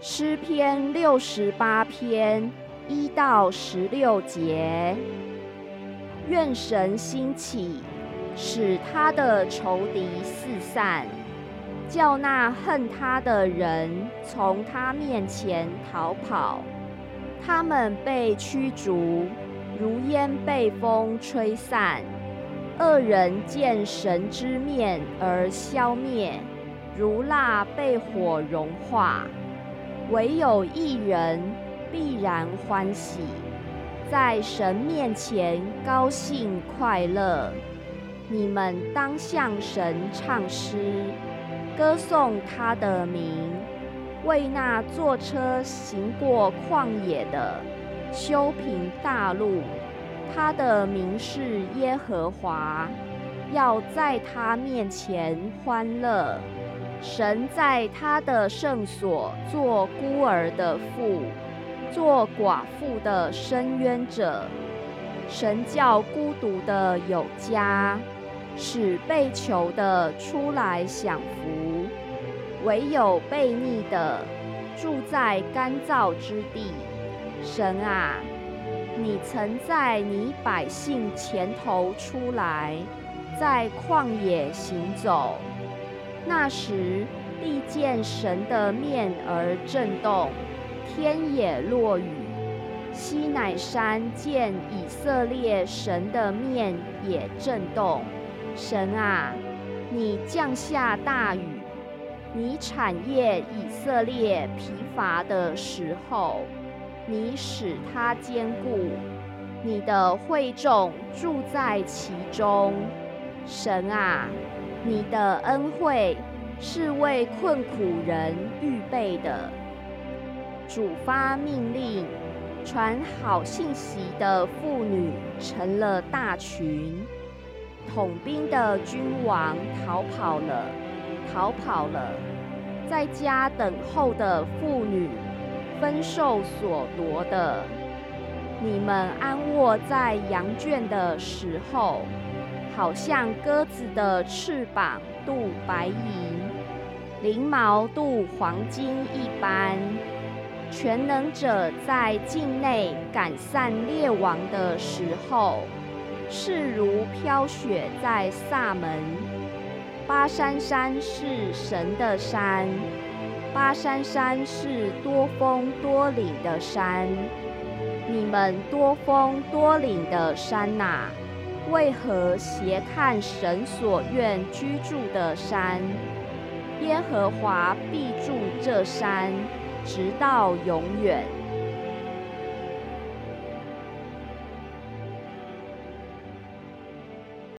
诗篇六十八篇一到十六节。愿神兴起，使他的仇敌四散，叫那恨他的人从他面前逃跑。他们被驱逐，如烟被风吹散。恶人见神之面而消灭，如蜡被火融化。唯有一人必然欢喜。在神面前高兴快乐，你们当向神唱诗，歌颂他的名，为那坐车行过旷野的修平大路。他的名是耶和华，要在他面前欢乐。神在他的圣所做孤儿的父。做寡妇的伸冤者，神叫孤独的有家，使被囚的出来享福。唯有悖逆的住在干燥之地。神啊，你曾在你百姓前头出来，在旷野行走。那时，地见神的面而震动。天也落雨，西乃山见以色列神的面也震动。神啊，你降下大雨，你产业以色列疲乏的时候，你使他坚固，你的会众住在其中。神啊，你的恩惠是为困苦人预备的。主发命令，传好信息的妇女成了大群。统兵的君王逃跑了，逃跑了。在家等候的妇女，分受所夺的。你们安卧在羊圈的时候，好像鸽子的翅膀镀白银，翎毛镀黄金一般。全能者在境内赶散列王的时候，势如飘雪在萨门。巴山山是神的山，巴山山是多峰多岭的山。你们多峰多岭的山哪，为何斜看神所愿居住的山？耶和华必住这山。直到永远。